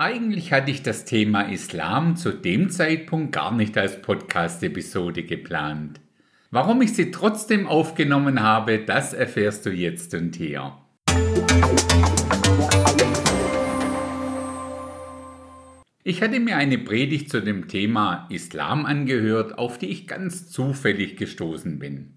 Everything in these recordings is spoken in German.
Eigentlich hatte ich das Thema Islam zu dem Zeitpunkt gar nicht als Podcast-Episode geplant. Warum ich sie trotzdem aufgenommen habe, das erfährst du jetzt und hier. Ich hatte mir eine Predigt zu dem Thema Islam angehört, auf die ich ganz zufällig gestoßen bin.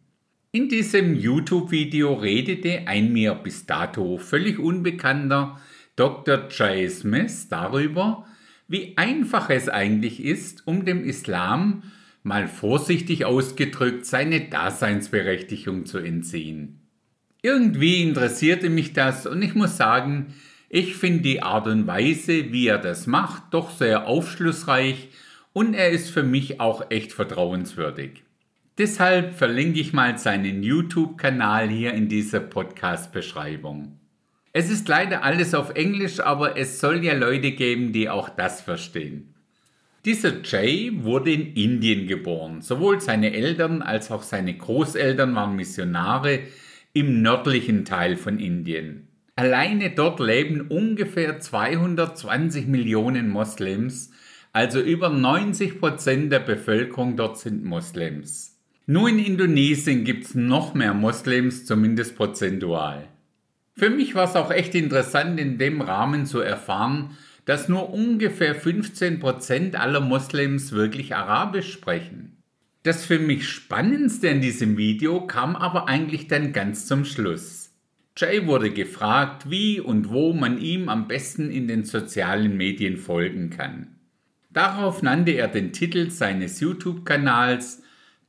In diesem YouTube-Video redete ein mir bis dato völlig unbekannter Dr. Jay Smith darüber, wie einfach es eigentlich ist, um dem Islam, mal vorsichtig ausgedrückt, seine Daseinsberechtigung zu entziehen. Irgendwie interessierte mich das und ich muss sagen, ich finde die Art und Weise, wie er das macht, doch sehr aufschlussreich und er ist für mich auch echt vertrauenswürdig. Deshalb verlinke ich mal seinen YouTube-Kanal hier in dieser Podcast-Beschreibung. Es ist leider alles auf Englisch, aber es soll ja Leute geben, die auch das verstehen. Dieser Jay wurde in Indien geboren. Sowohl seine Eltern als auch seine Großeltern waren Missionare im nördlichen Teil von Indien. Alleine dort leben ungefähr 220 Millionen Moslems, also über 90 Prozent der Bevölkerung dort sind Moslems. Nur in Indonesien gibt es noch mehr Moslems, zumindest prozentual. Für mich war es auch echt interessant, in dem Rahmen zu erfahren, dass nur ungefähr 15% aller Moslems wirklich Arabisch sprechen. Das für mich Spannendste in diesem Video kam aber eigentlich dann ganz zum Schluss. Jay wurde gefragt, wie und wo man ihm am besten in den sozialen Medien folgen kann. Darauf nannte er den Titel seines YouTube-Kanals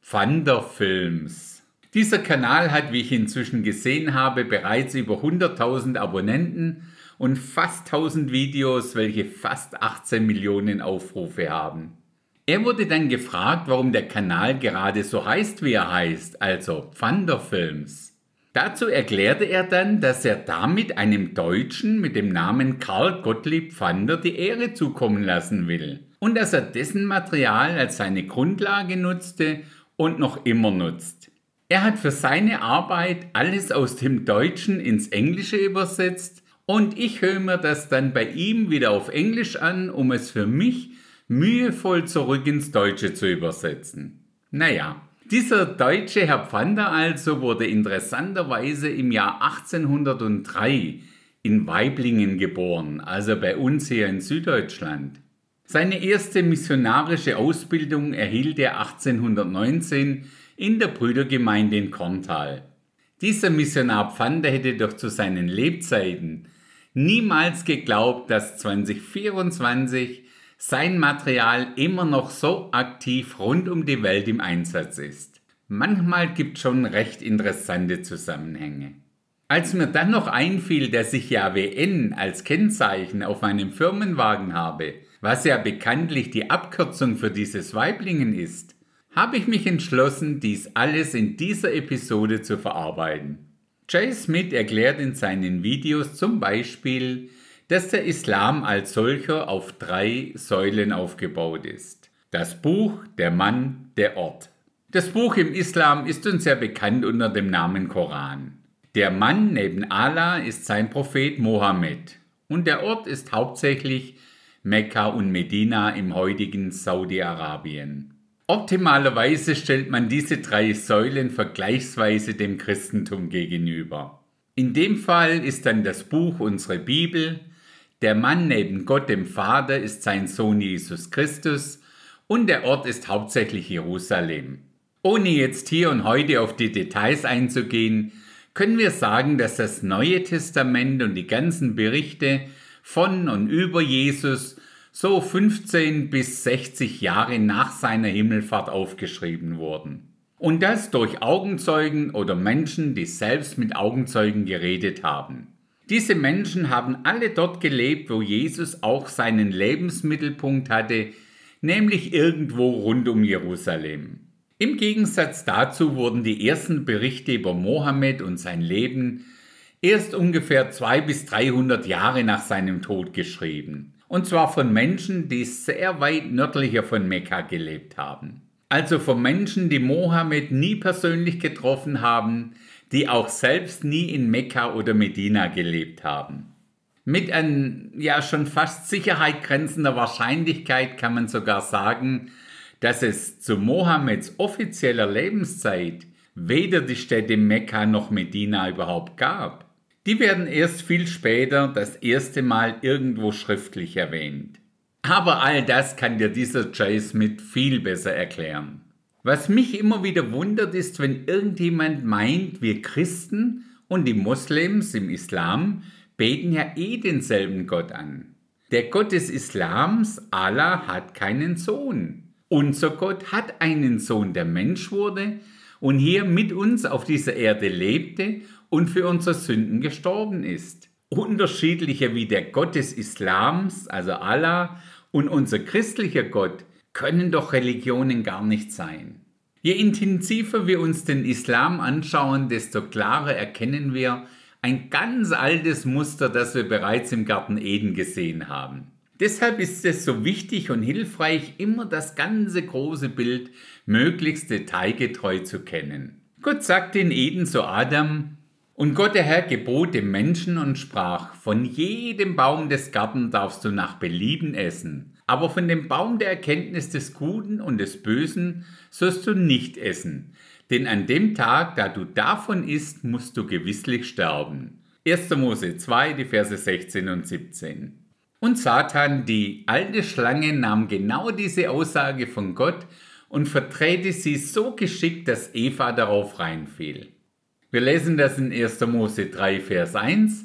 Thunder Films. Dieser Kanal hat, wie ich inzwischen gesehen habe, bereits über 100.000 Abonnenten und fast 1000 Videos, welche fast 18 Millionen Aufrufe haben. Er wurde dann gefragt, warum der Kanal gerade so heißt, wie er heißt, also Pfanderfilms. Dazu erklärte er dann, dass er damit einem Deutschen mit dem Namen Karl Gottlieb Pfander die Ehre zukommen lassen will und dass er dessen Material als seine Grundlage nutzte und noch immer nutzt. Er hat für seine Arbeit alles aus dem Deutschen ins Englische übersetzt und ich höre mir das dann bei ihm wieder auf Englisch an, um es für mich mühevoll zurück ins Deutsche zu übersetzen. Naja, dieser deutsche Herr Pfander also wurde interessanterweise im Jahr 1803 in Weiblingen geboren, also bei uns hier in Süddeutschland. Seine erste missionarische Ausbildung erhielt er 1819 in der Brüdergemeinde in Korntal. Dieser Missionar Pfander hätte doch zu seinen Lebzeiten niemals geglaubt, dass 2024 sein Material immer noch so aktiv rund um die Welt im Einsatz ist. Manchmal gibt schon recht interessante Zusammenhänge. Als mir dann noch einfiel, dass ich ja WN als Kennzeichen auf meinem Firmenwagen habe, was ja bekanntlich die Abkürzung für dieses Weiblingen ist, habe ich mich entschlossen, dies alles in dieser Episode zu verarbeiten. Jay Smith erklärt in seinen Videos zum Beispiel, dass der Islam als solcher auf drei Säulen aufgebaut ist. Das Buch, der Mann, der Ort. Das Buch im Islam ist uns ja bekannt unter dem Namen Koran. Der Mann neben Allah ist sein Prophet Mohammed und der Ort ist hauptsächlich Mekka und Medina im heutigen Saudi-Arabien. Optimalerweise stellt man diese drei Säulen vergleichsweise dem Christentum gegenüber. In dem Fall ist dann das Buch unsere Bibel, der Mann neben Gott dem Vater ist sein Sohn Jesus Christus und der Ort ist hauptsächlich Jerusalem. Ohne jetzt hier und heute auf die Details einzugehen, können wir sagen, dass das Neue Testament und die ganzen Berichte von und über Jesus so 15 bis 60 Jahre nach seiner Himmelfahrt aufgeschrieben wurden. Und das durch Augenzeugen oder Menschen, die selbst mit Augenzeugen geredet haben. Diese Menschen haben alle dort gelebt, wo Jesus auch seinen Lebensmittelpunkt hatte, nämlich irgendwo rund um Jerusalem. Im Gegensatz dazu wurden die ersten Berichte über Mohammed und sein Leben erst ungefähr 200 bis 300 Jahre nach seinem Tod geschrieben und zwar von Menschen, die sehr weit nördlicher von Mekka gelebt haben. Also von Menschen, die Mohammed nie persönlich getroffen haben, die auch selbst nie in Mekka oder Medina gelebt haben. Mit an ja schon fast Sicherheit grenzender Wahrscheinlichkeit kann man sogar sagen, dass es zu Mohammeds offizieller Lebenszeit weder die Städte Mekka noch Medina überhaupt gab. Die werden erst viel später das erste Mal irgendwo schriftlich erwähnt. Aber all das kann dir dieser Jay Smith viel besser erklären. Was mich immer wieder wundert ist, wenn irgendjemand meint, wir Christen und die Moslems im Islam beten ja eh denselben Gott an. Der Gott des Islams, Allah, hat keinen Sohn. Unser Gott hat einen Sohn, der Mensch wurde und hier mit uns auf dieser Erde lebte und für unsere Sünden gestorben ist. Unterschiedlicher wie der Gott des Islams, also Allah, und unser christlicher Gott können doch Religionen gar nicht sein. Je intensiver wir uns den Islam anschauen, desto klarer erkennen wir ein ganz altes Muster, das wir bereits im Garten Eden gesehen haben. Deshalb ist es so wichtig und hilfreich, immer das ganze große Bild möglichst detailgetreu zu kennen. Gott sagte in Eden zu Adam, und Gott der Herr gebot dem Menschen und sprach, von jedem Baum des Garten darfst du nach Belieben essen, aber von dem Baum der Erkenntnis des Guten und des Bösen sollst du nicht essen, denn an dem Tag, da du davon isst, musst du gewisslich sterben. 1. Mose 2, die Verse 16 und 17. Und Satan, die alte Schlange, nahm genau diese Aussage von Gott und verdrehte sie so geschickt, dass Eva darauf reinfiel. Wir lesen das in 1. Mose 3, Vers 1.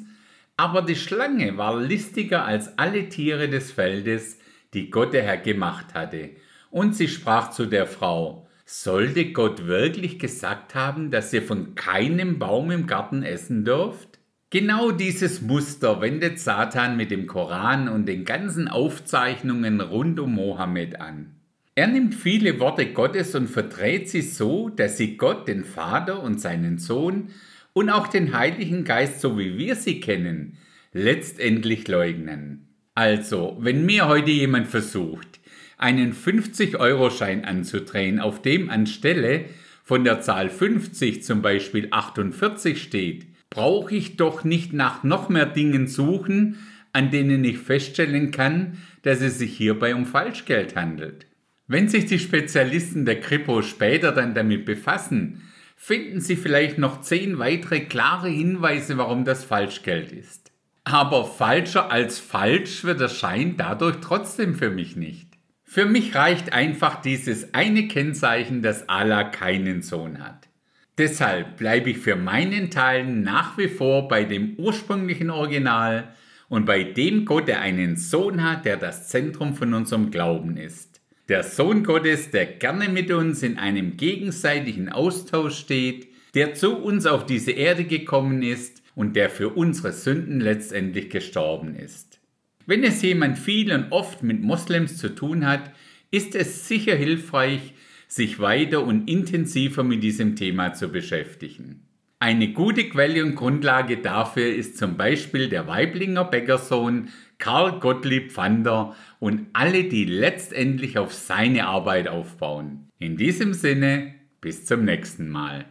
Aber die Schlange war listiger als alle Tiere des Feldes, die Gott der Herr gemacht hatte. Und sie sprach zu der Frau, sollte Gott wirklich gesagt haben, dass ihr von keinem Baum im Garten essen dürft? Genau dieses Muster wendet Satan mit dem Koran und den ganzen Aufzeichnungen rund um Mohammed an. Er nimmt viele Worte Gottes und verdreht sie so, dass sie Gott, den Vater und seinen Sohn und auch den Heiligen Geist, so wie wir sie kennen, letztendlich leugnen. Also, wenn mir heute jemand versucht, einen 50-Euro-Schein anzudrehen, auf dem anstelle von der Zahl 50 zum Beispiel 48 steht, brauche ich doch nicht nach noch mehr Dingen suchen, an denen ich feststellen kann, dass es sich hierbei um Falschgeld handelt. Wenn sich die Spezialisten der Kripo später dann damit befassen, finden sie vielleicht noch zehn weitere klare Hinweise, warum das Falschgeld ist. Aber falscher als falsch wird der Schein dadurch trotzdem für mich nicht. Für mich reicht einfach dieses eine Kennzeichen, dass Allah keinen Sohn hat. Deshalb bleibe ich für meinen Teil nach wie vor bei dem ursprünglichen Original und bei dem Gott, der einen Sohn hat, der das Zentrum von unserem Glauben ist. Der Sohn Gottes, der gerne mit uns in einem gegenseitigen Austausch steht, der zu uns auf diese Erde gekommen ist und der für unsere Sünden letztendlich gestorben ist. Wenn es jemand viel und oft mit Moslems zu tun hat, ist es sicher hilfreich, sich weiter und intensiver mit diesem Thema zu beschäftigen. Eine gute Quelle und Grundlage dafür ist zum Beispiel der Weiblinger Bäckersohn Karl Gottlieb Pfander und alle, die letztendlich auf seine Arbeit aufbauen. In diesem Sinne, bis zum nächsten Mal.